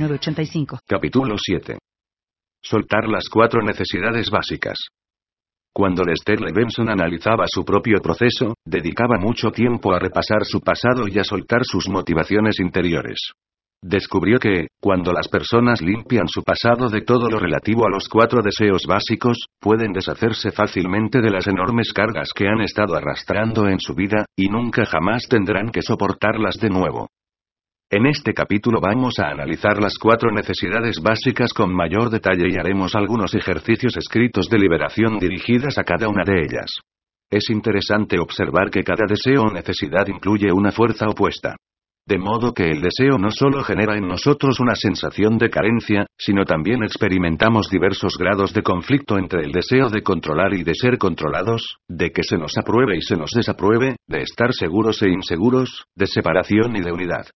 906985. Capítulo 7. Soltar las cuatro necesidades básicas. Cuando Lester Levenson analizaba su propio proceso, dedicaba mucho tiempo a repasar su pasado y a soltar sus motivaciones interiores. Descubrió que, cuando las personas limpian su pasado de todo lo relativo a los cuatro deseos básicos, pueden deshacerse fácilmente de las enormes cargas que han estado arrastrando en su vida, y nunca jamás tendrán que soportarlas de nuevo. En este capítulo vamos a analizar las cuatro necesidades básicas con mayor detalle y haremos algunos ejercicios escritos de liberación dirigidas a cada una de ellas. Es interesante observar que cada deseo o necesidad incluye una fuerza opuesta. De modo que el deseo no solo genera en nosotros una sensación de carencia, sino también experimentamos diversos grados de conflicto entre el deseo de controlar y de ser controlados, de que se nos apruebe y se nos desapruebe, de estar seguros e inseguros, de separación y de unidad.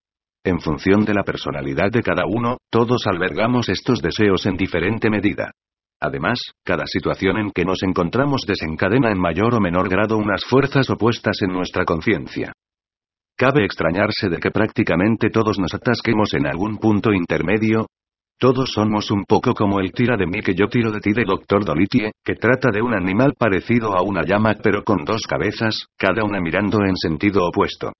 En función de la personalidad de cada uno, todos albergamos estos deseos en diferente medida. Además, cada situación en que nos encontramos desencadena en mayor o menor grado unas fuerzas opuestas en nuestra conciencia. Cabe extrañarse de que prácticamente todos nos atasquemos en algún punto intermedio. Todos somos un poco como el tira de mí que yo tiro de ti de Dr. Dolitie, que trata de un animal parecido a una llama pero con dos cabezas, cada una mirando en sentido opuesto.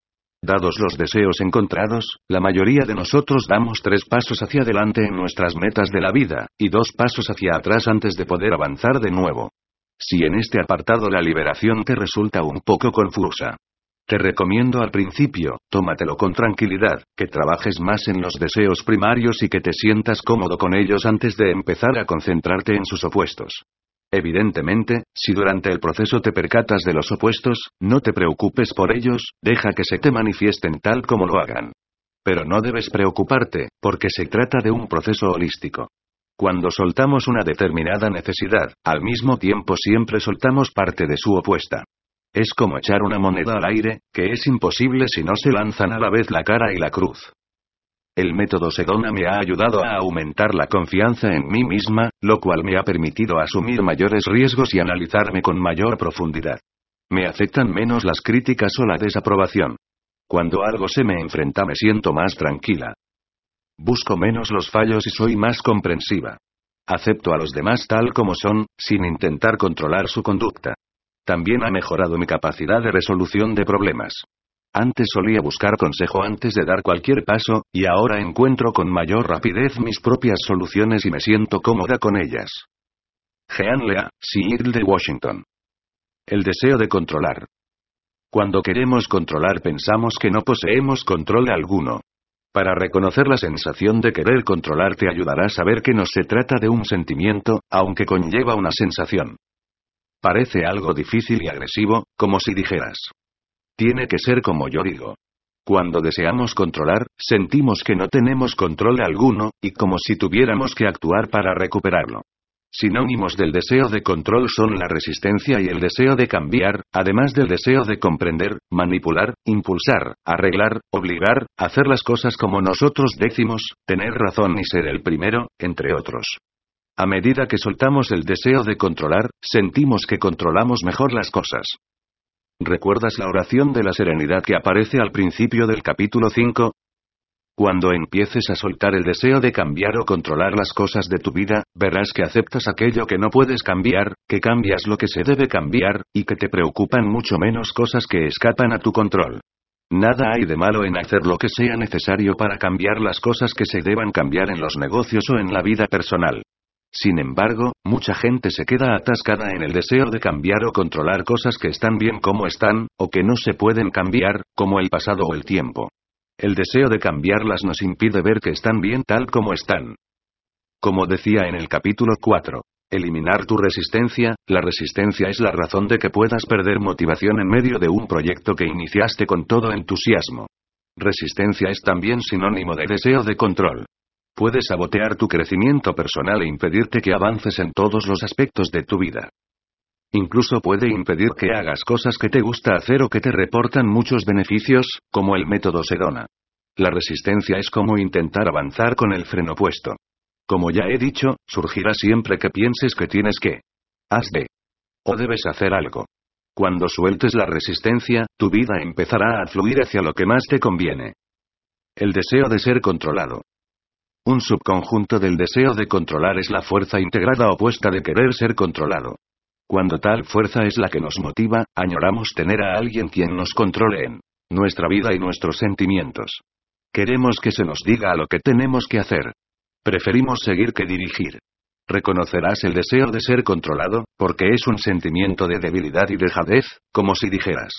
Dados los deseos encontrados, la mayoría de nosotros damos tres pasos hacia adelante en nuestras metas de la vida, y dos pasos hacia atrás antes de poder avanzar de nuevo. Si en este apartado la liberación te resulta un poco confusa, te recomiendo al principio, tómatelo con tranquilidad, que trabajes más en los deseos primarios y que te sientas cómodo con ellos antes de empezar a concentrarte en sus opuestos. Evidentemente, si durante el proceso te percatas de los opuestos, no te preocupes por ellos, deja que se te manifiesten tal como lo hagan. Pero no debes preocuparte, porque se trata de un proceso holístico. Cuando soltamos una determinada necesidad, al mismo tiempo siempre soltamos parte de su opuesta. Es como echar una moneda al aire, que es imposible si no se lanzan a la vez la cara y la cruz. El método Sedona me ha ayudado a aumentar la confianza en mí misma, lo cual me ha permitido asumir mayores riesgos y analizarme con mayor profundidad. Me afectan menos las críticas o la desaprobación. Cuando algo se me enfrenta me siento más tranquila. Busco menos los fallos y soy más comprensiva. Acepto a los demás tal como son, sin intentar controlar su conducta. También ha mejorado mi capacidad de resolución de problemas. Antes solía buscar consejo antes de dar cualquier paso, y ahora encuentro con mayor rapidez mis propias soluciones y me siento cómoda con ellas. Jean Lea, Seattle de Washington. El deseo de controlar. Cuando queremos controlar pensamos que no poseemos control alguno. Para reconocer la sensación de querer controlar te ayudará a saber que no se trata de un sentimiento, aunque conlleva una sensación. Parece algo difícil y agresivo, como si dijeras, tiene que ser como yo digo. Cuando deseamos controlar, sentimos que no tenemos control alguno, y como si tuviéramos que actuar para recuperarlo. Sinónimos del deseo de control son la resistencia y el deseo de cambiar, además del deseo de comprender, manipular, impulsar, arreglar, obligar, hacer las cosas como nosotros decimos, tener razón y ser el primero, entre otros. A medida que soltamos el deseo de controlar, sentimos que controlamos mejor las cosas. ¿Recuerdas la oración de la serenidad que aparece al principio del capítulo 5? Cuando empieces a soltar el deseo de cambiar o controlar las cosas de tu vida, verás que aceptas aquello que no puedes cambiar, que cambias lo que se debe cambiar, y que te preocupan mucho menos cosas que escapan a tu control. Nada hay de malo en hacer lo que sea necesario para cambiar las cosas que se deban cambiar en los negocios o en la vida personal. Sin embargo, mucha gente se queda atascada en el deseo de cambiar o controlar cosas que están bien como están, o que no se pueden cambiar, como el pasado o el tiempo. El deseo de cambiarlas nos impide ver que están bien tal como están. Como decía en el capítulo 4, eliminar tu resistencia, la resistencia es la razón de que puedas perder motivación en medio de un proyecto que iniciaste con todo entusiasmo. Resistencia es también sinónimo de deseo de control. Puede sabotear tu crecimiento personal e impedirte que avances en todos los aspectos de tu vida. Incluso puede impedir que hagas cosas que te gusta hacer o que te reportan muchos beneficios, como el método Sedona. La resistencia es como intentar avanzar con el freno puesto. Como ya he dicho, surgirá siempre que pienses que tienes que. Has de. O debes hacer algo. Cuando sueltes la resistencia, tu vida empezará a fluir hacia lo que más te conviene. El deseo de ser controlado. Un subconjunto del deseo de controlar es la fuerza integrada opuesta de querer ser controlado. Cuando tal fuerza es la que nos motiva, añoramos tener a alguien quien nos controle en nuestra vida y nuestros sentimientos. Queremos que se nos diga a lo que tenemos que hacer. Preferimos seguir que dirigir. Reconocerás el deseo de ser controlado, porque es un sentimiento de debilidad y dejadez, como si dijeras.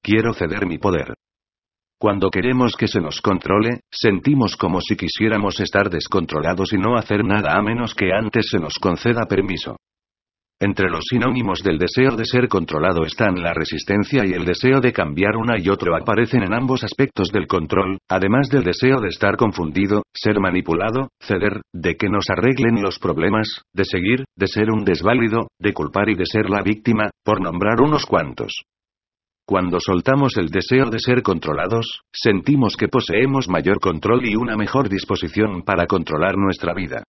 Quiero ceder mi poder. Cuando queremos que se nos controle, sentimos como si quisiéramos estar descontrolados y no hacer nada a menos que antes se nos conceda permiso. Entre los sinónimos del deseo de ser controlado están la resistencia y el deseo de cambiar una y otro aparecen en ambos aspectos del control, además del deseo de estar confundido, ser manipulado, ceder, de que nos arreglen los problemas, de seguir, de ser un desválido, de culpar y de ser la víctima, por nombrar unos cuantos. Cuando soltamos el deseo de ser controlados, sentimos que poseemos mayor control y una mejor disposición para controlar nuestra vida.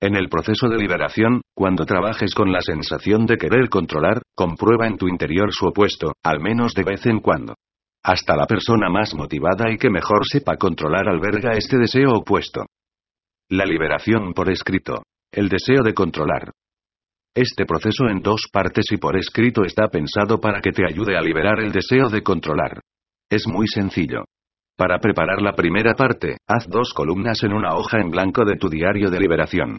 En el proceso de liberación, cuando trabajes con la sensación de querer controlar, comprueba en tu interior su opuesto, al menos de vez en cuando. Hasta la persona más motivada y que mejor sepa controlar alberga este deseo opuesto. La liberación por escrito. El deseo de controlar. Este proceso en dos partes y por escrito está pensado para que te ayude a liberar el deseo de controlar. Es muy sencillo. Para preparar la primera parte, haz dos columnas en una hoja en blanco de tu diario de liberación.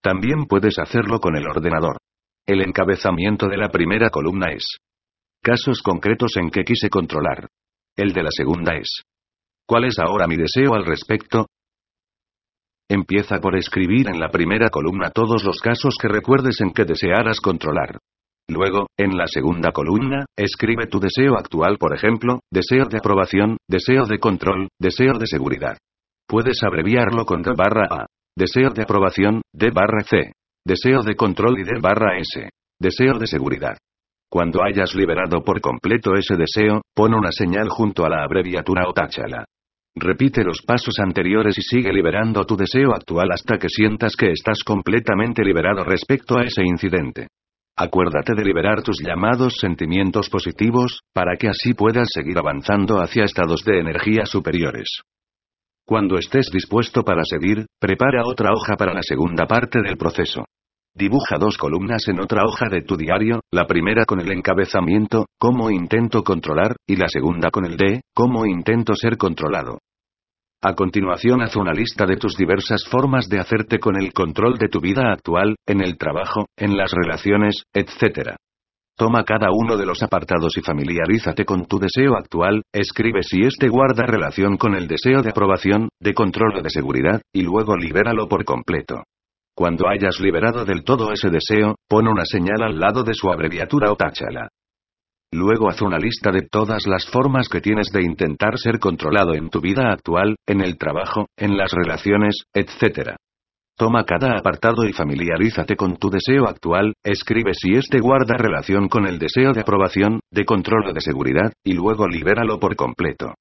También puedes hacerlo con el ordenador. El encabezamiento de la primera columna es casos concretos en que quise controlar. El de la segunda es ¿cuál es ahora mi deseo al respecto? Empieza por escribir en la primera columna todos los casos que recuerdes en que desearas controlar. Luego, en la segunda columna, escribe tu deseo actual, por ejemplo, deseo de aprobación, deseo de control, deseo de seguridad. Puedes abreviarlo con D barra A. Deseo de aprobación, D barra C. Deseo de control y D barra S. Deseo de seguridad. Cuando hayas liberado por completo ese deseo, pon una señal junto a la abreviatura o táchala. Repite los pasos anteriores y sigue liberando tu deseo actual hasta que sientas que estás completamente liberado respecto a ese incidente. Acuérdate de liberar tus llamados sentimientos positivos, para que así puedas seguir avanzando hacia estados de energía superiores. Cuando estés dispuesto para seguir, prepara otra hoja para la segunda parte del proceso. Dibuja dos columnas en otra hoja de tu diario, la primera con el encabezamiento, cómo intento controlar, y la segunda con el de, cómo intento ser controlado. A continuación haz una lista de tus diversas formas de hacerte con el control de tu vida actual, en el trabajo, en las relaciones, etc. Toma cada uno de los apartados y familiarízate con tu deseo actual, escribe si este guarda relación con el deseo de aprobación, de control o de seguridad, y luego libéralo por completo. Cuando hayas liberado del todo ese deseo, pon una señal al lado de su abreviatura o táchala. Luego haz una lista de todas las formas que tienes de intentar ser controlado en tu vida actual, en el trabajo, en las relaciones, etc. Toma cada apartado y familiarízate con tu deseo actual, escribe si este guarda relación con el deseo de aprobación, de control o de seguridad, y luego libéralo por completo.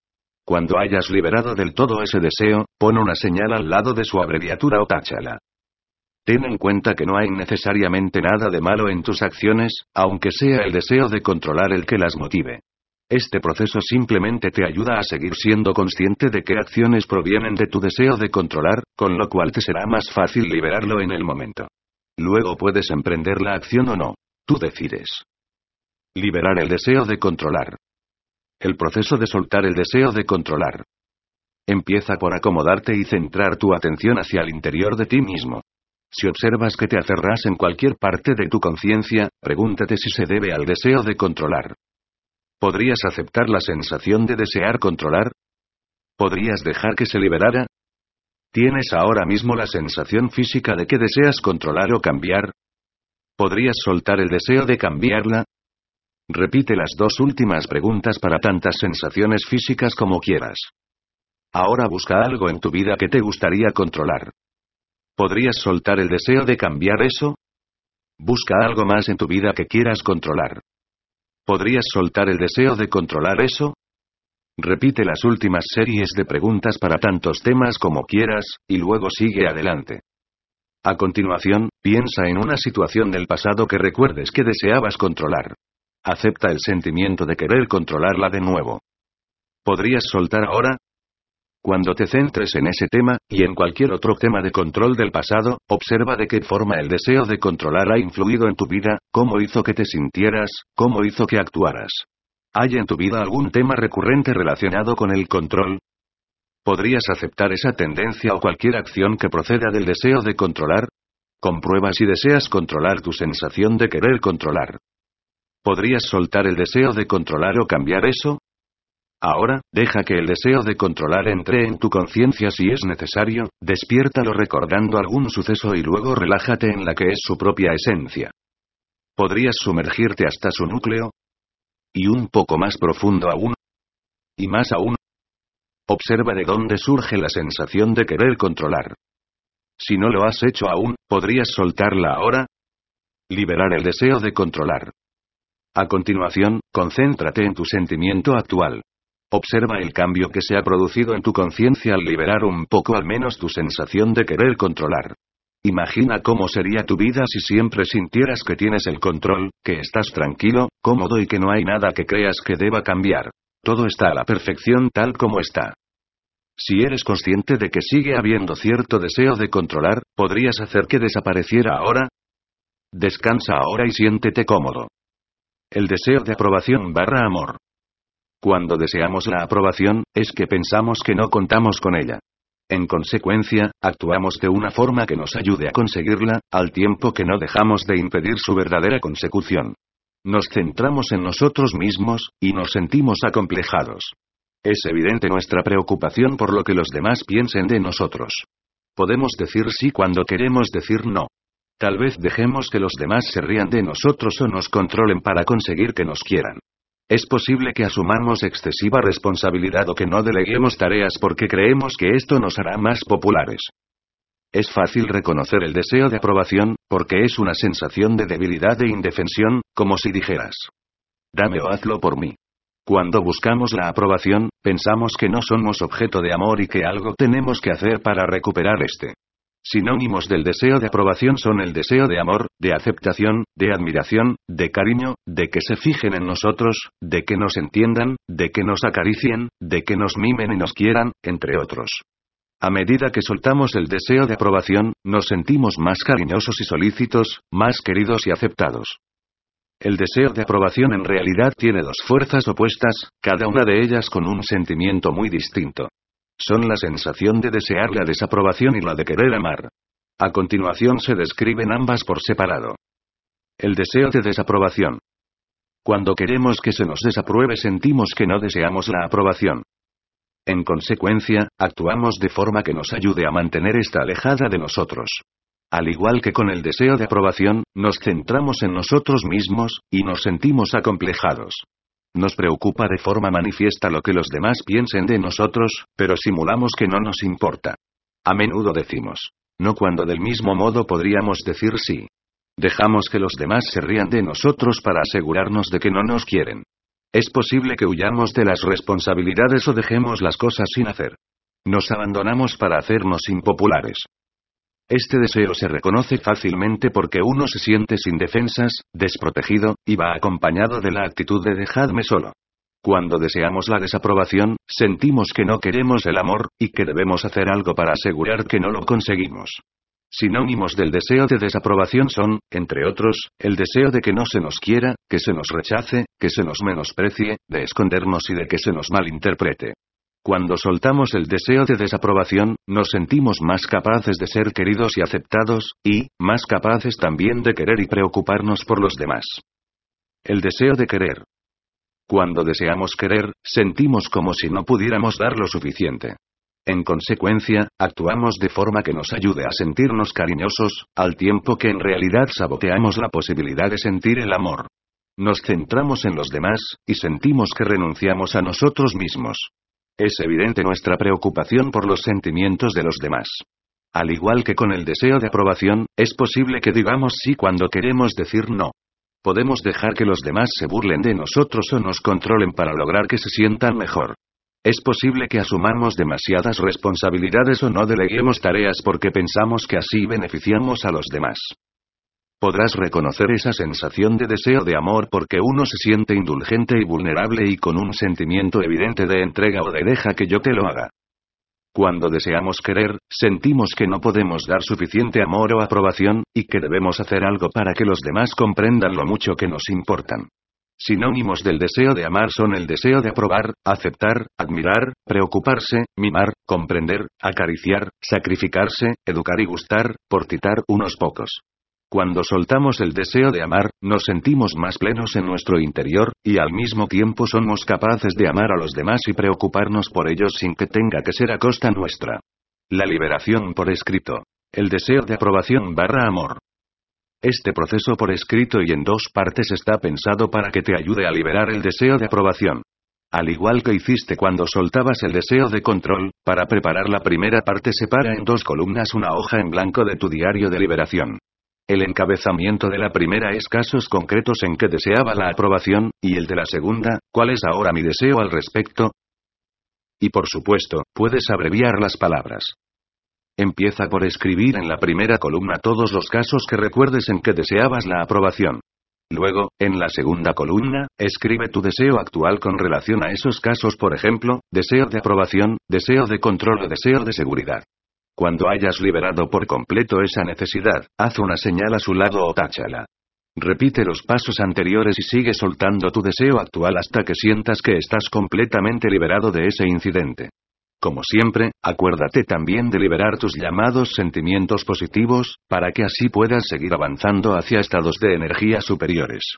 Cuando hayas liberado del todo ese deseo, pon una señal al lado de su abreviatura o táchala. Ten en cuenta que no hay necesariamente nada de malo en tus acciones, aunque sea el deseo de controlar el que las motive. Este proceso simplemente te ayuda a seguir siendo consciente de qué acciones provienen de tu deseo de controlar, con lo cual te será más fácil liberarlo en el momento. Luego puedes emprender la acción o no. Tú decides. Liberar el deseo de controlar. El proceso de soltar el deseo de controlar. Empieza por acomodarte y centrar tu atención hacia el interior de ti mismo. Si observas que te aferras en cualquier parte de tu conciencia, pregúntate si se debe al deseo de controlar. ¿Podrías aceptar la sensación de desear controlar? ¿Podrías dejar que se liberara? ¿Tienes ahora mismo la sensación física de que deseas controlar o cambiar? ¿Podrías soltar el deseo de cambiarla? Repite las dos últimas preguntas para tantas sensaciones físicas como quieras. Ahora busca algo en tu vida que te gustaría controlar. ¿Podrías soltar el deseo de cambiar eso? Busca algo más en tu vida que quieras controlar. ¿Podrías soltar el deseo de controlar eso? Repite las últimas series de preguntas para tantos temas como quieras, y luego sigue adelante. A continuación, piensa en una situación del pasado que recuerdes que deseabas controlar. Acepta el sentimiento de querer controlarla de nuevo. ¿Podrías soltar ahora? Cuando te centres en ese tema, y en cualquier otro tema de control del pasado, observa de qué forma el deseo de controlar ha influido en tu vida, cómo hizo que te sintieras, cómo hizo que actuaras. ¿Hay en tu vida algún tema recurrente relacionado con el control? ¿Podrías aceptar esa tendencia o cualquier acción que proceda del deseo de controlar? Comprueba si deseas controlar tu sensación de querer controlar. ¿Podrías soltar el deseo de controlar o cambiar eso? Ahora, deja que el deseo de controlar entre en tu conciencia si es necesario, despiértalo recordando algún suceso y luego relájate en la que es su propia esencia. ¿Podrías sumergirte hasta su núcleo? Y un poco más profundo aún. Y más aún. Observa de dónde surge la sensación de querer controlar. Si no lo has hecho aún, ¿podrías soltarla ahora? Liberar el deseo de controlar. A continuación, concéntrate en tu sentimiento actual. Observa el cambio que se ha producido en tu conciencia al liberar un poco al menos tu sensación de querer controlar. Imagina cómo sería tu vida si siempre sintieras que tienes el control, que estás tranquilo, cómodo y que no hay nada que creas que deba cambiar. Todo está a la perfección tal como está. Si eres consciente de que sigue habiendo cierto deseo de controlar, ¿podrías hacer que desapareciera ahora? Descansa ahora y siéntete cómodo. El deseo de aprobación barra amor. Cuando deseamos la aprobación, es que pensamos que no contamos con ella. En consecuencia, actuamos de una forma que nos ayude a conseguirla, al tiempo que no dejamos de impedir su verdadera consecución. Nos centramos en nosotros mismos, y nos sentimos acomplejados. Es evidente nuestra preocupación por lo que los demás piensen de nosotros. Podemos decir sí cuando queremos decir no. Tal vez dejemos que los demás se rían de nosotros o nos controlen para conseguir que nos quieran. Es posible que asumamos excesiva responsabilidad o que no deleguemos tareas porque creemos que esto nos hará más populares. Es fácil reconocer el deseo de aprobación, porque es una sensación de debilidad e indefensión, como si dijeras, dame o hazlo por mí. Cuando buscamos la aprobación, pensamos que no somos objeto de amor y que algo tenemos que hacer para recuperar este. Sinónimos del deseo de aprobación son el deseo de amor, de aceptación, de admiración, de cariño, de que se fijen en nosotros, de que nos entiendan, de que nos acaricien, de que nos mimen y nos quieran, entre otros. A medida que soltamos el deseo de aprobación, nos sentimos más cariñosos y solícitos, más queridos y aceptados. El deseo de aprobación en realidad tiene dos fuerzas opuestas, cada una de ellas con un sentimiento muy distinto. Son la sensación de desear la desaprobación y la de querer amar. A continuación se describen ambas por separado. El deseo de desaprobación. Cuando queremos que se nos desapruebe sentimos que no deseamos la aprobación. En consecuencia, actuamos de forma que nos ayude a mantener esta alejada de nosotros. Al igual que con el deseo de aprobación, nos centramos en nosotros mismos, y nos sentimos acomplejados. Nos preocupa de forma manifiesta lo que los demás piensen de nosotros, pero simulamos que no nos importa. A menudo decimos, no cuando del mismo modo podríamos decir sí. Dejamos que los demás se rían de nosotros para asegurarnos de que no nos quieren. Es posible que huyamos de las responsabilidades o dejemos las cosas sin hacer. Nos abandonamos para hacernos impopulares. Este deseo se reconoce fácilmente porque uno se siente sin defensas, desprotegido, y va acompañado de la actitud de dejadme solo. Cuando deseamos la desaprobación, sentimos que no queremos el amor, y que debemos hacer algo para asegurar que no lo conseguimos. Sinónimos del deseo de desaprobación son, entre otros, el deseo de que no se nos quiera, que se nos rechace, que se nos menosprecie, de escondernos y de que se nos malinterprete. Cuando soltamos el deseo de desaprobación, nos sentimos más capaces de ser queridos y aceptados, y, más capaces también de querer y preocuparnos por los demás. El deseo de querer. Cuando deseamos querer, sentimos como si no pudiéramos dar lo suficiente. En consecuencia, actuamos de forma que nos ayude a sentirnos cariñosos, al tiempo que en realidad saboteamos la posibilidad de sentir el amor. Nos centramos en los demás, y sentimos que renunciamos a nosotros mismos. Es evidente nuestra preocupación por los sentimientos de los demás. Al igual que con el deseo de aprobación, es posible que digamos sí cuando queremos decir no. Podemos dejar que los demás se burlen de nosotros o nos controlen para lograr que se sientan mejor. Es posible que asumamos demasiadas responsabilidades o no deleguemos tareas porque pensamos que así beneficiamos a los demás. Podrás reconocer esa sensación de deseo de amor porque uno se siente indulgente y vulnerable y con un sentimiento evidente de entrega o de deja que yo te lo haga. Cuando deseamos querer, sentimos que no podemos dar suficiente amor o aprobación, y que debemos hacer algo para que los demás comprendan lo mucho que nos importan. Sinónimos del deseo de amar son el deseo de aprobar, aceptar, admirar, preocuparse, mimar, comprender, acariciar, sacrificarse, educar y gustar, por citar unos pocos. Cuando soltamos el deseo de amar, nos sentimos más plenos en nuestro interior, y al mismo tiempo somos capaces de amar a los demás y preocuparnos por ellos sin que tenga que ser a costa nuestra. La liberación por escrito. El deseo de aprobación barra amor. Este proceso por escrito y en dos partes está pensado para que te ayude a liberar el deseo de aprobación. Al igual que hiciste cuando soltabas el deseo de control, para preparar la primera parte separa en dos columnas una hoja en blanco de tu diario de liberación. El encabezamiento de la primera es casos concretos en que deseaba la aprobación, y el de la segunda, ¿cuál es ahora mi deseo al respecto? Y por supuesto, puedes abreviar las palabras. Empieza por escribir en la primera columna todos los casos que recuerdes en que deseabas la aprobación. Luego, en la segunda columna, escribe tu deseo actual con relación a esos casos, por ejemplo, deseo de aprobación, deseo de control o deseo de seguridad. Cuando hayas liberado por completo esa necesidad, haz una señal a su lado o táchala. Repite los pasos anteriores y sigue soltando tu deseo actual hasta que sientas que estás completamente liberado de ese incidente. Como siempre, acuérdate también de liberar tus llamados sentimientos positivos, para que así puedas seguir avanzando hacia estados de energía superiores.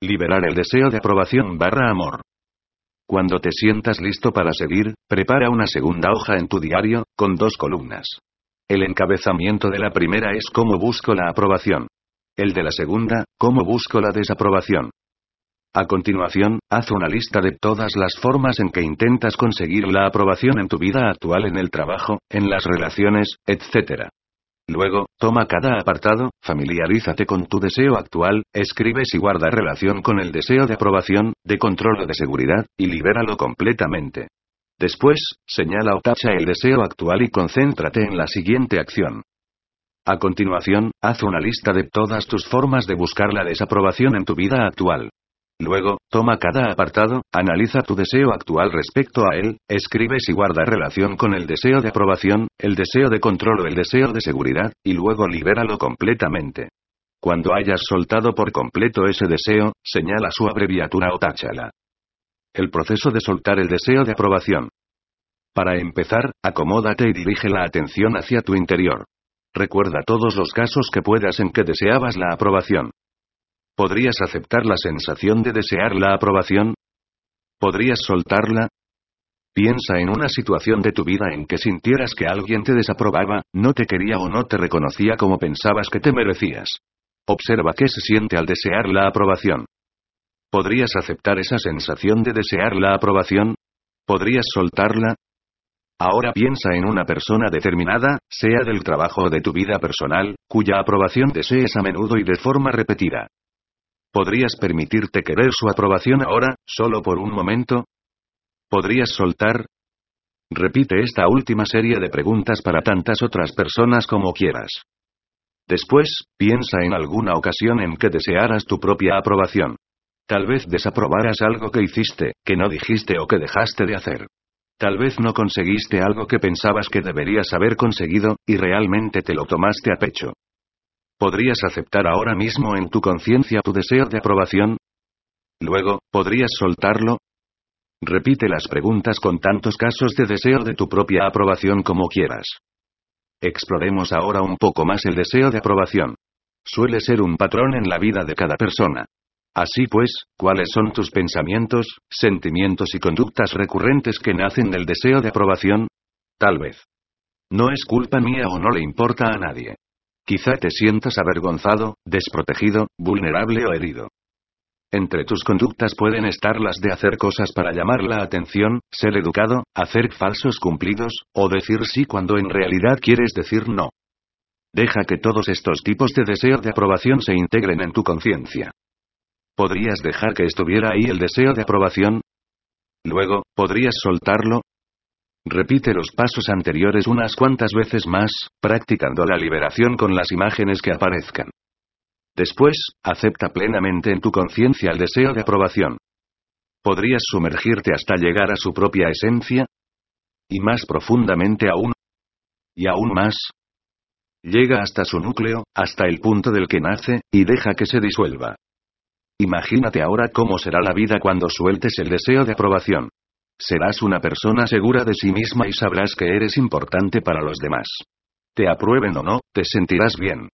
Liberar el deseo de aprobación barra amor. Cuando te sientas listo para seguir, prepara una segunda hoja en tu diario, con dos columnas. El encabezamiento de la primera es cómo busco la aprobación. El de la segunda, cómo busco la desaprobación. A continuación, haz una lista de todas las formas en que intentas conseguir la aprobación en tu vida actual en el trabajo, en las relaciones, etc. Luego, toma cada apartado, familiarízate con tu deseo actual, escribe si guarda relación con el deseo de aprobación, de control o de seguridad, y libéralo completamente. Después, señala o tacha el deseo actual y concéntrate en la siguiente acción. A continuación, haz una lista de todas tus formas de buscar la desaprobación en tu vida actual. Luego, toma cada apartado, analiza tu deseo actual respecto a él, escribe si guarda relación con el deseo de aprobación, el deseo de control o el deseo de seguridad, y luego libéralo completamente. Cuando hayas soltado por completo ese deseo, señala su abreviatura o táchala. El proceso de soltar el deseo de aprobación. Para empezar, acomódate y dirige la atención hacia tu interior. Recuerda todos los casos que puedas en que deseabas la aprobación. ¿Podrías aceptar la sensación de desear la aprobación? ¿Podrías soltarla? Piensa en una situación de tu vida en que sintieras que alguien te desaprobaba, no te quería o no te reconocía como pensabas que te merecías. Observa qué se siente al desear la aprobación. ¿Podrías aceptar esa sensación de desear la aprobación? ¿Podrías soltarla? Ahora piensa en una persona determinada, sea del trabajo o de tu vida personal, cuya aprobación desees a menudo y de forma repetida. ¿Podrías permitirte querer su aprobación ahora, solo por un momento? ¿Podrías soltar? Repite esta última serie de preguntas para tantas otras personas como quieras. Después, piensa en alguna ocasión en que desearas tu propia aprobación. Tal vez desaprobaras algo que hiciste, que no dijiste o que dejaste de hacer. Tal vez no conseguiste algo que pensabas que deberías haber conseguido, y realmente te lo tomaste a pecho. ¿Podrías aceptar ahora mismo en tu conciencia tu deseo de aprobación? Luego, ¿podrías soltarlo? Repite las preguntas con tantos casos de deseo de tu propia aprobación como quieras. Exploremos ahora un poco más el deseo de aprobación. Suele ser un patrón en la vida de cada persona. Así pues, ¿cuáles son tus pensamientos, sentimientos y conductas recurrentes que nacen del deseo de aprobación? Tal vez. No es culpa mía o no le importa a nadie. Quizá te sientas avergonzado, desprotegido, vulnerable o herido. Entre tus conductas pueden estar las de hacer cosas para llamar la atención, ser educado, hacer falsos cumplidos, o decir sí cuando en realidad quieres decir no. Deja que todos estos tipos de deseo de aprobación se integren en tu conciencia. ¿Podrías dejar que estuviera ahí el deseo de aprobación? Luego, ¿podrías soltarlo? Repite los pasos anteriores unas cuantas veces más, practicando la liberación con las imágenes que aparezcan. Después, acepta plenamente en tu conciencia el deseo de aprobación. ¿Podrías sumergirte hasta llegar a su propia esencia? Y más profundamente aún. Y aún más. Llega hasta su núcleo, hasta el punto del que nace, y deja que se disuelva. Imagínate ahora cómo será la vida cuando sueltes el deseo de aprobación. Serás una persona segura de sí misma y sabrás que eres importante para los demás. Te aprueben o no, te sentirás bien.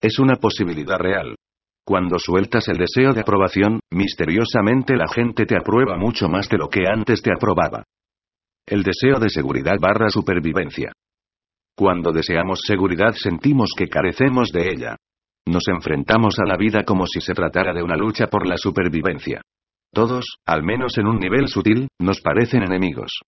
Es una posibilidad real. Cuando sueltas el deseo de aprobación, misteriosamente la gente te aprueba mucho más de lo que antes te aprobaba. El deseo de seguridad barra supervivencia. Cuando deseamos seguridad sentimos que carecemos de ella. Nos enfrentamos a la vida como si se tratara de una lucha por la supervivencia. Todos, al menos en un nivel sutil, nos parecen enemigos.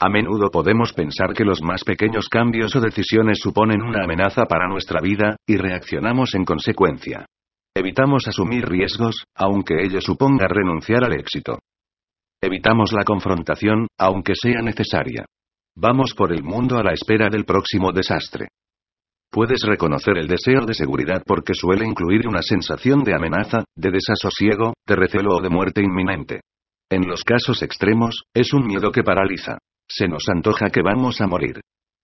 A menudo podemos pensar que los más pequeños cambios o decisiones suponen una amenaza para nuestra vida, y reaccionamos en consecuencia. Evitamos asumir riesgos, aunque ello suponga renunciar al éxito. Evitamos la confrontación, aunque sea necesaria. Vamos por el mundo a la espera del próximo desastre. Puedes reconocer el deseo de seguridad porque suele incluir una sensación de amenaza, de desasosiego, de recelo o de muerte inminente. En los casos extremos, es un miedo que paraliza. Se nos antoja que vamos a morir.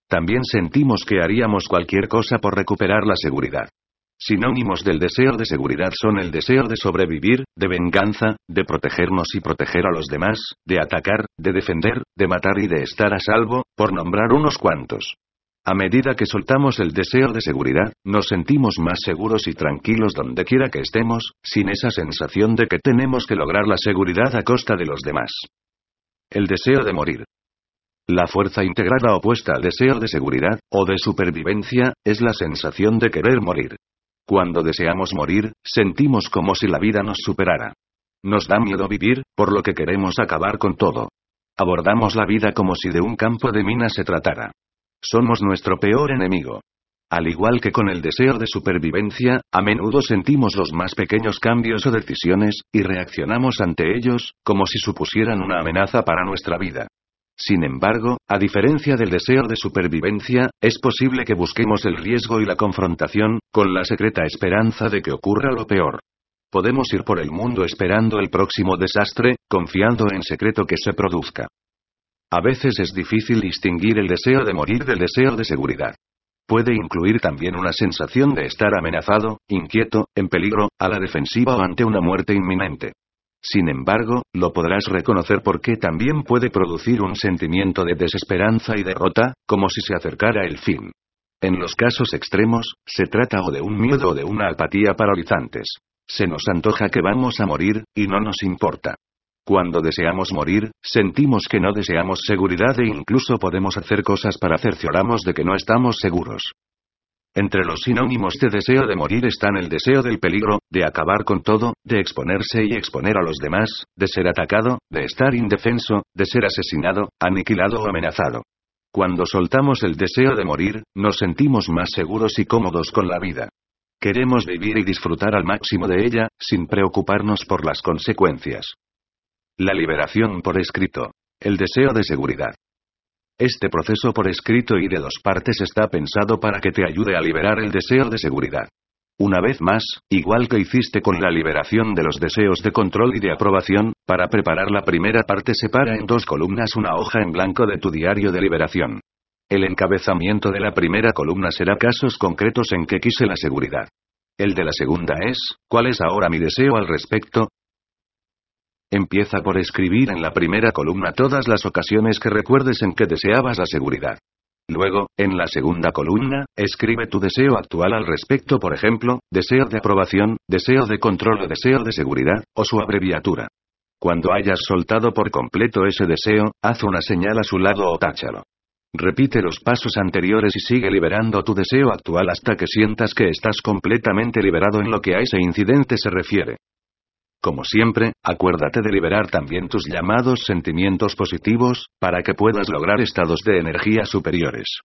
También sentimos que haríamos cualquier cosa por recuperar la seguridad. Sinónimos del deseo de seguridad son el deseo de sobrevivir, de venganza, de protegernos y proteger a los demás, de atacar, de defender, de matar y de estar a salvo, por nombrar unos cuantos. A medida que soltamos el deseo de seguridad, nos sentimos más seguros y tranquilos donde quiera que estemos, sin esa sensación de que tenemos que lograr la seguridad a costa de los demás. El deseo de morir. La fuerza integrada opuesta al deseo de seguridad, o de supervivencia, es la sensación de querer morir. Cuando deseamos morir, sentimos como si la vida nos superara. Nos da miedo vivir, por lo que queremos acabar con todo. Abordamos la vida como si de un campo de minas se tratara. Somos nuestro peor enemigo. Al igual que con el deseo de supervivencia, a menudo sentimos los más pequeños cambios o decisiones, y reaccionamos ante ellos, como si supusieran una amenaza para nuestra vida. Sin embargo, a diferencia del deseo de supervivencia, es posible que busquemos el riesgo y la confrontación, con la secreta esperanza de que ocurra lo peor. Podemos ir por el mundo esperando el próximo desastre, confiando en secreto que se produzca. A veces es difícil distinguir el deseo de morir del deseo de seguridad. Puede incluir también una sensación de estar amenazado, inquieto, en peligro, a la defensiva o ante una muerte inminente. Sin embargo, lo podrás reconocer porque también puede producir un sentimiento de desesperanza y derrota, como si se acercara el fin. En los casos extremos, se trata o de un miedo o de una apatía paralizantes. Se nos antoja que vamos a morir, y no nos importa. Cuando deseamos morir, sentimos que no deseamos seguridad e incluso podemos hacer cosas para cerciorarnos de que no estamos seguros. Entre los sinónimos de deseo de morir están el deseo del peligro, de acabar con todo, de exponerse y exponer a los demás, de ser atacado, de estar indefenso, de ser asesinado, aniquilado o amenazado. Cuando soltamos el deseo de morir, nos sentimos más seguros y cómodos con la vida. Queremos vivir y disfrutar al máximo de ella, sin preocuparnos por las consecuencias. La liberación por escrito. El deseo de seguridad. Este proceso por escrito y de dos partes está pensado para que te ayude a liberar el deseo de seguridad. Una vez más, igual que hiciste con la liberación de los deseos de control y de aprobación, para preparar la primera parte separa en dos columnas una hoja en blanco de tu diario de liberación. El encabezamiento de la primera columna será casos concretos en que quise la seguridad. El de la segunda es, ¿cuál es ahora mi deseo al respecto? Empieza por escribir en la primera columna todas las ocasiones que recuerdes en que deseabas la seguridad. Luego, en la segunda columna, escribe tu deseo actual al respecto, por ejemplo, deseo de aprobación, deseo de control o deseo de seguridad, o su abreviatura. Cuando hayas soltado por completo ese deseo, haz una señal a su lado o táchalo. Repite los pasos anteriores y sigue liberando tu deseo actual hasta que sientas que estás completamente liberado en lo que a ese incidente se refiere. Como siempre, acuérdate de liberar también tus llamados sentimientos positivos, para que puedas lograr estados de energía superiores.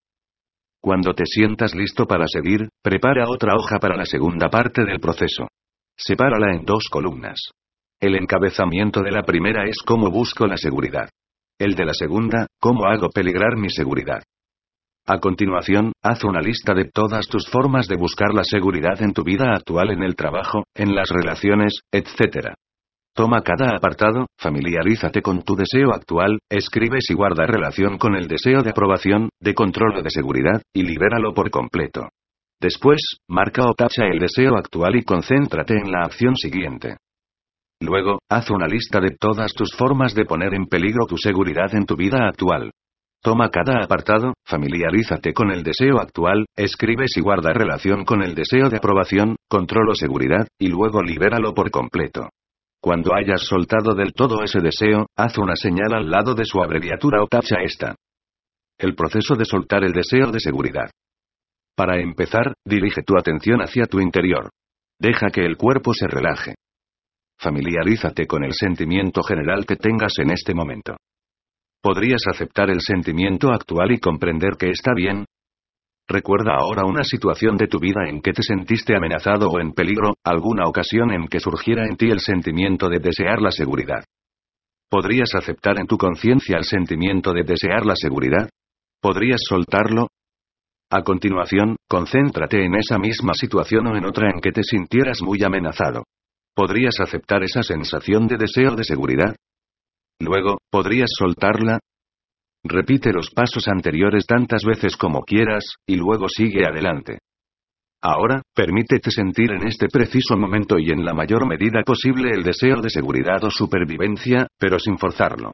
Cuando te sientas listo para seguir, prepara otra hoja para la segunda parte del proceso. Sepárala en dos columnas. El encabezamiento de la primera es cómo busco la seguridad. El de la segunda, cómo hago peligrar mi seguridad. A continuación, haz una lista de todas tus formas de buscar la seguridad en tu vida actual en el trabajo, en las relaciones, etc. Toma cada apartado, familiarízate con tu deseo actual, escribe si guarda relación con el deseo de aprobación, de control o de seguridad, y libéralo por completo. Después, marca o tacha el deseo actual y concéntrate en la acción siguiente. Luego, haz una lista de todas tus formas de poner en peligro tu seguridad en tu vida actual. Toma cada apartado, familiarízate con el deseo actual, escribe si guarda relación con el deseo de aprobación, control o seguridad, y luego libéralo por completo. Cuando hayas soltado del todo ese deseo, haz una señal al lado de su abreviatura o tacha esta. El proceso de soltar el deseo de seguridad. Para empezar, dirige tu atención hacia tu interior. Deja que el cuerpo se relaje. Familiarízate con el sentimiento general que tengas en este momento. ¿Podrías aceptar el sentimiento actual y comprender que está bien? Recuerda ahora una situación de tu vida en que te sentiste amenazado o en peligro, alguna ocasión en que surgiera en ti el sentimiento de desear la seguridad. ¿Podrías aceptar en tu conciencia el sentimiento de desear la seguridad? ¿Podrías soltarlo? A continuación, concéntrate en esa misma situación o en otra en que te sintieras muy amenazado. ¿Podrías aceptar esa sensación de deseo de seguridad? Luego, ¿podrías soltarla? Repite los pasos anteriores tantas veces como quieras, y luego sigue adelante. Ahora, permítete sentir en este preciso momento y en la mayor medida posible el deseo de seguridad o supervivencia, pero sin forzarlo.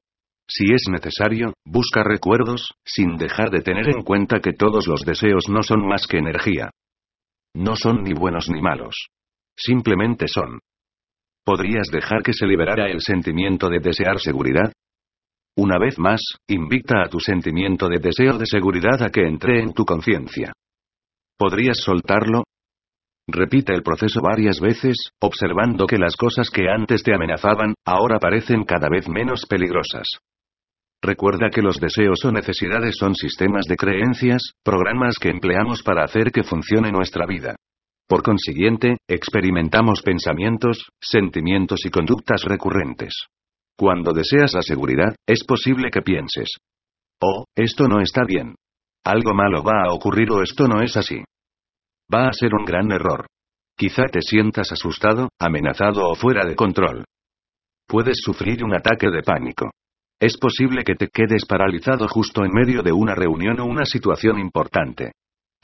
Si es necesario, busca recuerdos, sin dejar de tener en cuenta que todos los deseos no son más que energía. No son ni buenos ni malos. Simplemente son. ¿Podrías dejar que se liberara el sentimiento de desear seguridad? Una vez más, invita a tu sentimiento de deseo de seguridad a que entre en tu conciencia. ¿Podrías soltarlo? Repite el proceso varias veces, observando que las cosas que antes te amenazaban, ahora parecen cada vez menos peligrosas. Recuerda que los deseos o necesidades son sistemas de creencias, programas que empleamos para hacer que funcione nuestra vida. Por consiguiente, experimentamos pensamientos, sentimientos y conductas recurrentes. Cuando deseas la seguridad, es posible que pienses. Oh, esto no está bien. Algo malo va a ocurrir o esto no es así. Va a ser un gran error. Quizá te sientas asustado, amenazado o fuera de control. Puedes sufrir un ataque de pánico. Es posible que te quedes paralizado justo en medio de una reunión o una situación importante.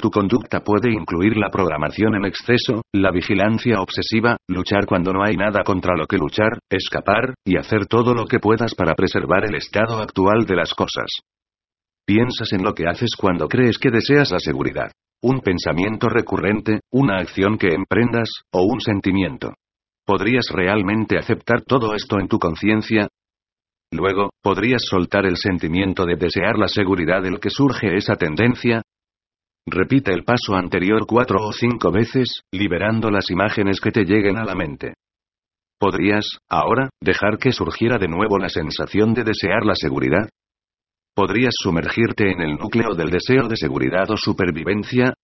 Tu conducta puede incluir la programación en exceso, la vigilancia obsesiva, luchar cuando no hay nada contra lo que luchar, escapar, y hacer todo lo que puedas para preservar el estado actual de las cosas. Piensas en lo que haces cuando crees que deseas la seguridad. Un pensamiento recurrente, una acción que emprendas, o un sentimiento. ¿Podrías realmente aceptar todo esto en tu conciencia? Luego, ¿podrías soltar el sentimiento de desear la seguridad del que surge esa tendencia? Repite el paso anterior cuatro o cinco veces, liberando las imágenes que te lleguen a la mente. ¿Podrías, ahora, dejar que surgiera de nuevo la sensación de desear la seguridad? ¿Podrías sumergirte en el núcleo del deseo de seguridad o supervivencia?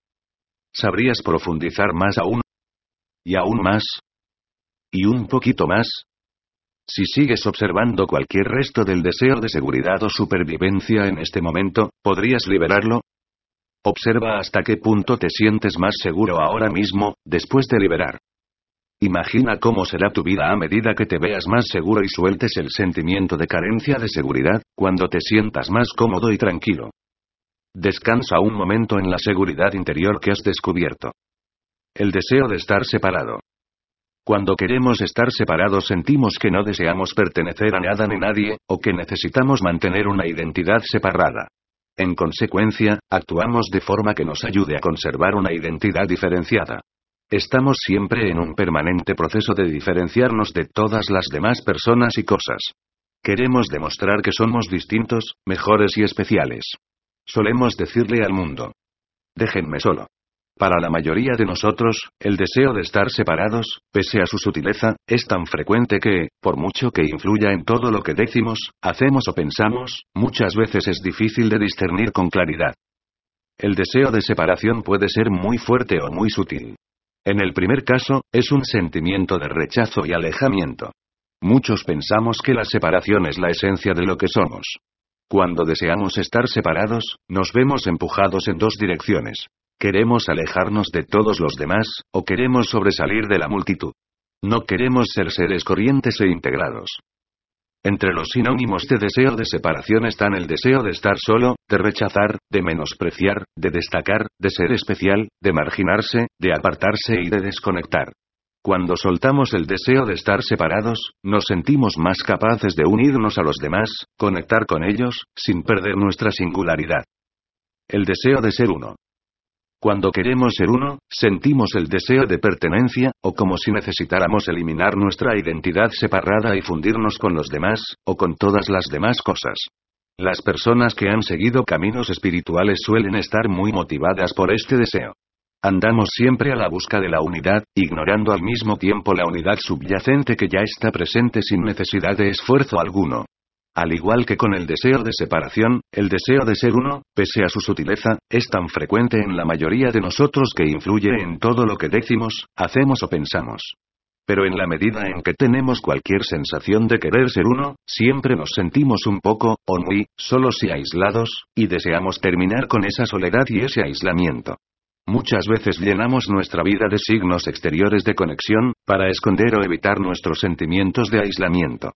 ¿Sabrías profundizar más aún? ¿Y aún más? ¿Y un poquito más? Si sigues observando cualquier resto del deseo de seguridad o supervivencia en este momento, ¿podrías liberarlo? Observa hasta qué punto te sientes más seguro ahora mismo, después de liberar. Imagina cómo será tu vida a medida que te veas más seguro y sueltes el sentimiento de carencia de seguridad, cuando te sientas más cómodo y tranquilo. Descansa un momento en la seguridad interior que has descubierto. El deseo de estar separado. Cuando queremos estar separados sentimos que no deseamos pertenecer a nada ni nadie, o que necesitamos mantener una identidad separada. En consecuencia, actuamos de forma que nos ayude a conservar una identidad diferenciada. Estamos siempre en un permanente proceso de diferenciarnos de todas las demás personas y cosas. Queremos demostrar que somos distintos, mejores y especiales. Solemos decirle al mundo. Déjenme solo. Para la mayoría de nosotros, el deseo de estar separados, pese a su sutileza, es tan frecuente que, por mucho que influya en todo lo que decimos, hacemos o pensamos, muchas veces es difícil de discernir con claridad. El deseo de separación puede ser muy fuerte o muy sutil. En el primer caso, es un sentimiento de rechazo y alejamiento. Muchos pensamos que la separación es la esencia de lo que somos. Cuando deseamos estar separados, nos vemos empujados en dos direcciones. Queremos alejarnos de todos los demás, o queremos sobresalir de la multitud. No queremos ser seres corrientes e integrados. Entre los sinónimos de deseo de separación están el deseo de estar solo, de rechazar, de menospreciar, de destacar, de ser especial, de marginarse, de apartarse y de desconectar. Cuando soltamos el deseo de estar separados, nos sentimos más capaces de unirnos a los demás, conectar con ellos, sin perder nuestra singularidad. El deseo de ser uno. Cuando queremos ser uno, sentimos el deseo de pertenencia, o como si necesitáramos eliminar nuestra identidad separada y fundirnos con los demás, o con todas las demás cosas. Las personas que han seguido caminos espirituales suelen estar muy motivadas por este deseo. Andamos siempre a la busca de la unidad, ignorando al mismo tiempo la unidad subyacente que ya está presente sin necesidad de esfuerzo alguno. Al igual que con el deseo de separación, el deseo de ser uno, pese a su sutileza, es tan frecuente en la mayoría de nosotros que influye en todo lo que decimos, hacemos o pensamos. Pero en la medida en que tenemos cualquier sensación de querer ser uno, siempre nos sentimos un poco, o muy, solos y aislados, y deseamos terminar con esa soledad y ese aislamiento. Muchas veces llenamos nuestra vida de signos exteriores de conexión, para esconder o evitar nuestros sentimientos de aislamiento.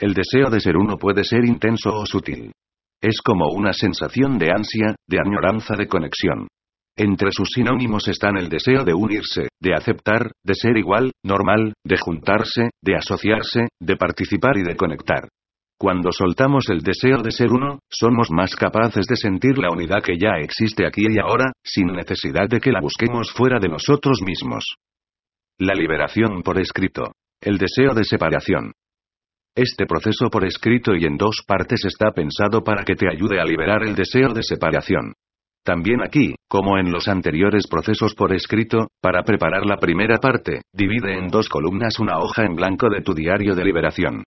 El deseo de ser uno puede ser intenso o sutil. Es como una sensación de ansia, de añoranza de conexión. Entre sus sinónimos están el deseo de unirse, de aceptar, de ser igual, normal, de juntarse, de asociarse, de participar y de conectar. Cuando soltamos el deseo de ser uno, somos más capaces de sentir la unidad que ya existe aquí y ahora, sin necesidad de que la busquemos fuera de nosotros mismos. La liberación por escrito. El deseo de separación. Este proceso por escrito y en dos partes está pensado para que te ayude a liberar el deseo de separación. También aquí, como en los anteriores procesos por escrito, para preparar la primera parte, divide en dos columnas una hoja en blanco de tu diario de liberación.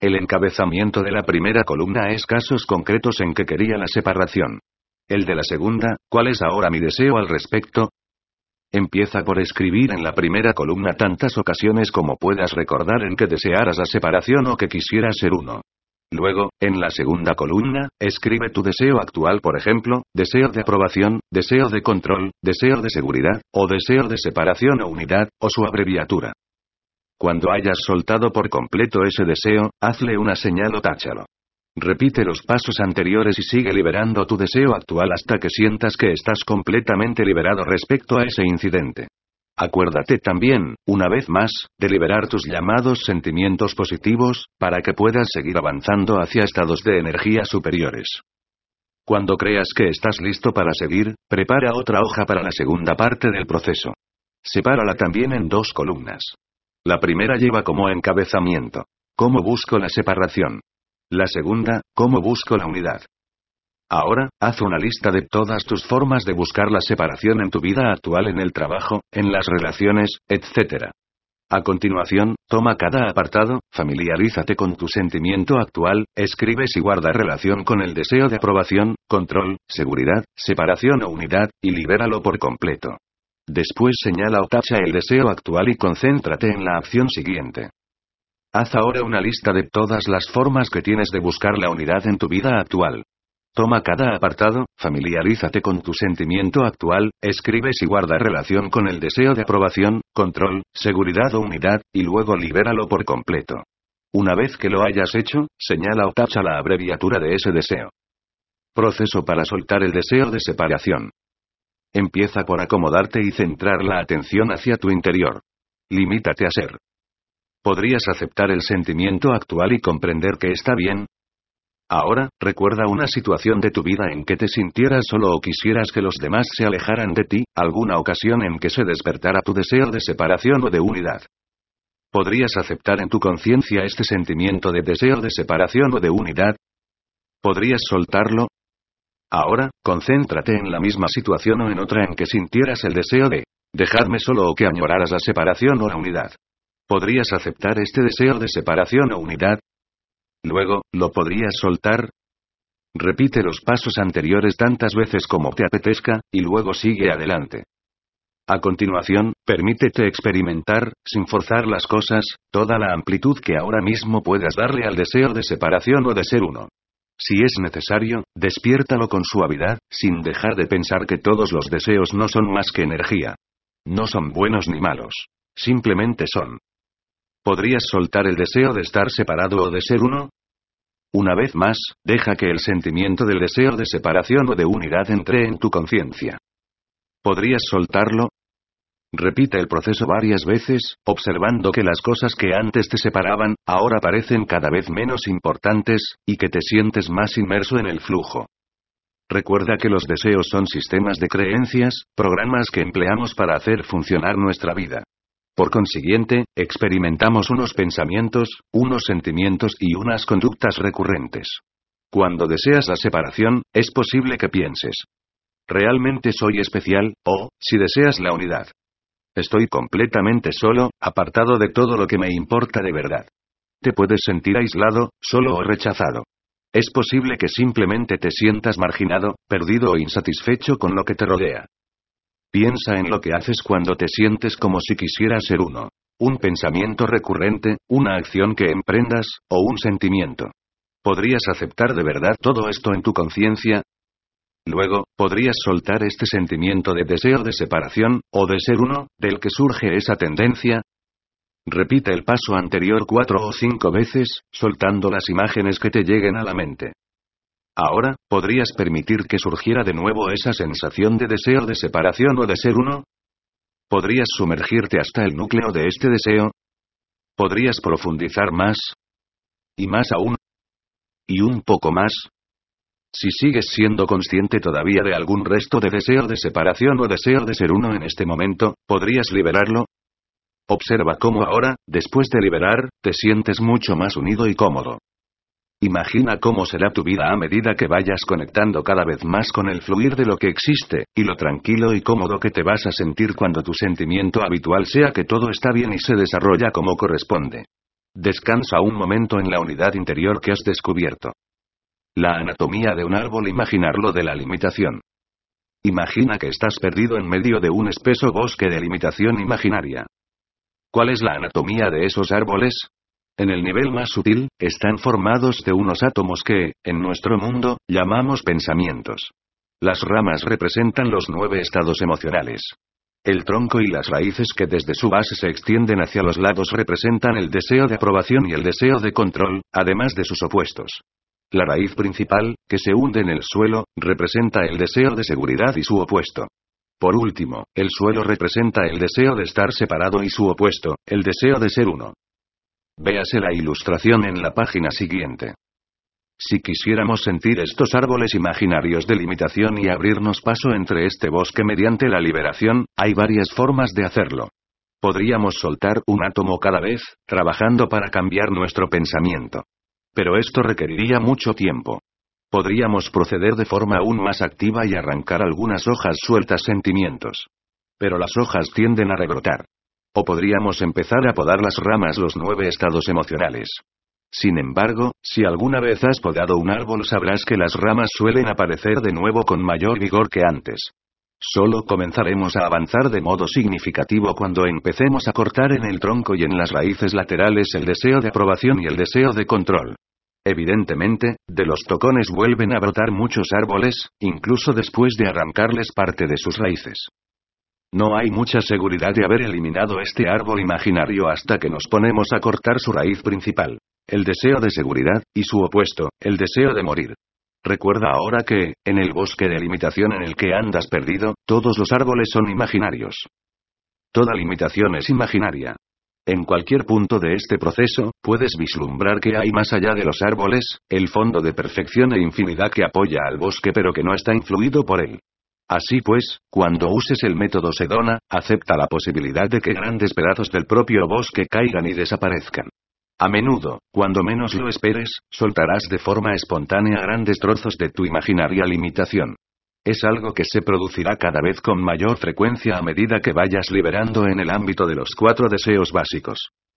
El encabezamiento de la primera columna es casos concretos en que quería la separación. El de la segunda, ¿cuál es ahora mi deseo al respecto? Empieza por escribir en la primera columna tantas ocasiones como puedas recordar en que desearas la separación o que quisieras ser uno. Luego, en la segunda columna, escribe tu deseo actual, por ejemplo, deseo de aprobación, deseo de control, deseo de seguridad, o deseo de separación o unidad, o su abreviatura. Cuando hayas soltado por completo ese deseo, hazle una señal o táchalo. Repite los pasos anteriores y sigue liberando tu deseo actual hasta que sientas que estás completamente liberado respecto a ese incidente. Acuérdate también, una vez más, de liberar tus llamados sentimientos positivos, para que puedas seguir avanzando hacia estados de energía superiores. Cuando creas que estás listo para seguir, prepara otra hoja para la segunda parte del proceso. Sepárala también en dos columnas. La primera lleva como encabezamiento. ¿Cómo busco la separación? La segunda, ¿cómo busco la unidad? Ahora, haz una lista de todas tus formas de buscar la separación en tu vida actual en el trabajo, en las relaciones, etc. A continuación, toma cada apartado, familiarízate con tu sentimiento actual, escribes y guarda relación con el deseo de aprobación, control, seguridad, separación o unidad, y libéralo por completo. Después señala o tacha el deseo actual y concéntrate en la acción siguiente. Haz ahora una lista de todas las formas que tienes de buscar la unidad en tu vida actual. Toma cada apartado, familiarízate con tu sentimiento actual, escribes y guarda relación con el deseo de aprobación, control, seguridad o unidad, y luego libéralo por completo. Una vez que lo hayas hecho, señala o tacha la abreviatura de ese deseo. Proceso para soltar el deseo de separación. Empieza por acomodarte y centrar la atención hacia tu interior. Limítate a ser. ¿Podrías aceptar el sentimiento actual y comprender que está bien? Ahora, recuerda una situación de tu vida en que te sintieras solo o quisieras que los demás se alejaran de ti, alguna ocasión en que se despertara tu deseo de separación o de unidad. ¿Podrías aceptar en tu conciencia este sentimiento de deseo de separación o de unidad? ¿Podrías soltarlo? Ahora, concéntrate en la misma situación o en otra en que sintieras el deseo de dejarme solo o que añoraras la separación o la unidad. ¿Podrías aceptar este deseo de separación o unidad? Luego, ¿lo podrías soltar? Repite los pasos anteriores tantas veces como te apetezca, y luego sigue adelante. A continuación, permítete experimentar, sin forzar las cosas, toda la amplitud que ahora mismo puedas darle al deseo de separación o de ser uno. Si es necesario, despiértalo con suavidad, sin dejar de pensar que todos los deseos no son más que energía. No son buenos ni malos. Simplemente son. ¿Podrías soltar el deseo de estar separado o de ser uno? Una vez más, deja que el sentimiento del deseo de separación o de unidad entre en tu conciencia. ¿Podrías soltarlo? Repite el proceso varias veces, observando que las cosas que antes te separaban, ahora parecen cada vez menos importantes, y que te sientes más inmerso en el flujo. Recuerda que los deseos son sistemas de creencias, programas que empleamos para hacer funcionar nuestra vida. Por consiguiente, experimentamos unos pensamientos, unos sentimientos y unas conductas recurrentes. Cuando deseas la separación, es posible que pienses. Realmente soy especial, o, si deseas la unidad. Estoy completamente solo, apartado de todo lo que me importa de verdad. Te puedes sentir aislado, solo o rechazado. Es posible que simplemente te sientas marginado, perdido o insatisfecho con lo que te rodea. Piensa en lo que haces cuando te sientes como si quisieras ser uno. Un pensamiento recurrente, una acción que emprendas, o un sentimiento. ¿Podrías aceptar de verdad todo esto en tu conciencia? Luego, ¿podrías soltar este sentimiento de deseo de separación, o de ser uno, del que surge esa tendencia? Repite el paso anterior cuatro o cinco veces, soltando las imágenes que te lleguen a la mente. Ahora, ¿podrías permitir que surgiera de nuevo esa sensación de deseo de separación o de ser uno? ¿Podrías sumergirte hasta el núcleo de este deseo? ¿Podrías profundizar más? ¿Y más aún? ¿Y un poco más? Si sigues siendo consciente todavía de algún resto de deseo de separación o deseo de ser uno en este momento, ¿podrías liberarlo? Observa cómo ahora, después de liberar, te sientes mucho más unido y cómodo. Imagina cómo será tu vida a medida que vayas conectando cada vez más con el fluir de lo que existe, y lo tranquilo y cómodo que te vas a sentir cuando tu sentimiento habitual sea que todo está bien y se desarrolla como corresponde. Descansa un momento en la unidad interior que has descubierto. La anatomía de un árbol imaginarlo de la limitación. Imagina que estás perdido en medio de un espeso bosque de limitación imaginaria. ¿Cuál es la anatomía de esos árboles? En el nivel más sutil, están formados de unos átomos que, en nuestro mundo, llamamos pensamientos. Las ramas representan los nueve estados emocionales. El tronco y las raíces que desde su base se extienden hacia los lados representan el deseo de aprobación y el deseo de control, además de sus opuestos. La raíz principal, que se hunde en el suelo, representa el deseo de seguridad y su opuesto. Por último, el suelo representa el deseo de estar separado y su opuesto, el deseo de ser uno. Véase la ilustración en la página siguiente. Si quisiéramos sentir estos árboles imaginarios de limitación y abrirnos paso entre este bosque mediante la liberación, hay varias formas de hacerlo. Podríamos soltar un átomo cada vez, trabajando para cambiar nuestro pensamiento. Pero esto requeriría mucho tiempo. Podríamos proceder de forma aún más activa y arrancar algunas hojas sueltas sentimientos. Pero las hojas tienden a rebrotar. O podríamos empezar a podar las ramas los nueve estados emocionales. Sin embargo, si alguna vez has podado un árbol sabrás que las ramas suelen aparecer de nuevo con mayor vigor que antes. Solo comenzaremos a avanzar de modo significativo cuando empecemos a cortar en el tronco y en las raíces laterales el deseo de aprobación y el deseo de control. Evidentemente, de los tocones vuelven a brotar muchos árboles, incluso después de arrancarles parte de sus raíces. No hay mucha seguridad de haber eliminado este árbol imaginario hasta que nos ponemos a cortar su raíz principal. El deseo de seguridad, y su opuesto, el deseo de morir. Recuerda ahora que, en el bosque de limitación en el que andas perdido, todos los árboles son imaginarios. Toda limitación es imaginaria. En cualquier punto de este proceso, puedes vislumbrar que hay más allá de los árboles, el fondo de perfección e infinidad que apoya al bosque pero que no está influido por él. Así pues, cuando uses el método Sedona, acepta la posibilidad de que grandes pedazos del propio bosque caigan y desaparezcan. A menudo, cuando menos lo esperes, soltarás de forma espontánea grandes trozos de tu imaginaria limitación. Es algo que se producirá cada vez con mayor frecuencia a medida que vayas liberando en el ámbito de los cuatro deseos básicos.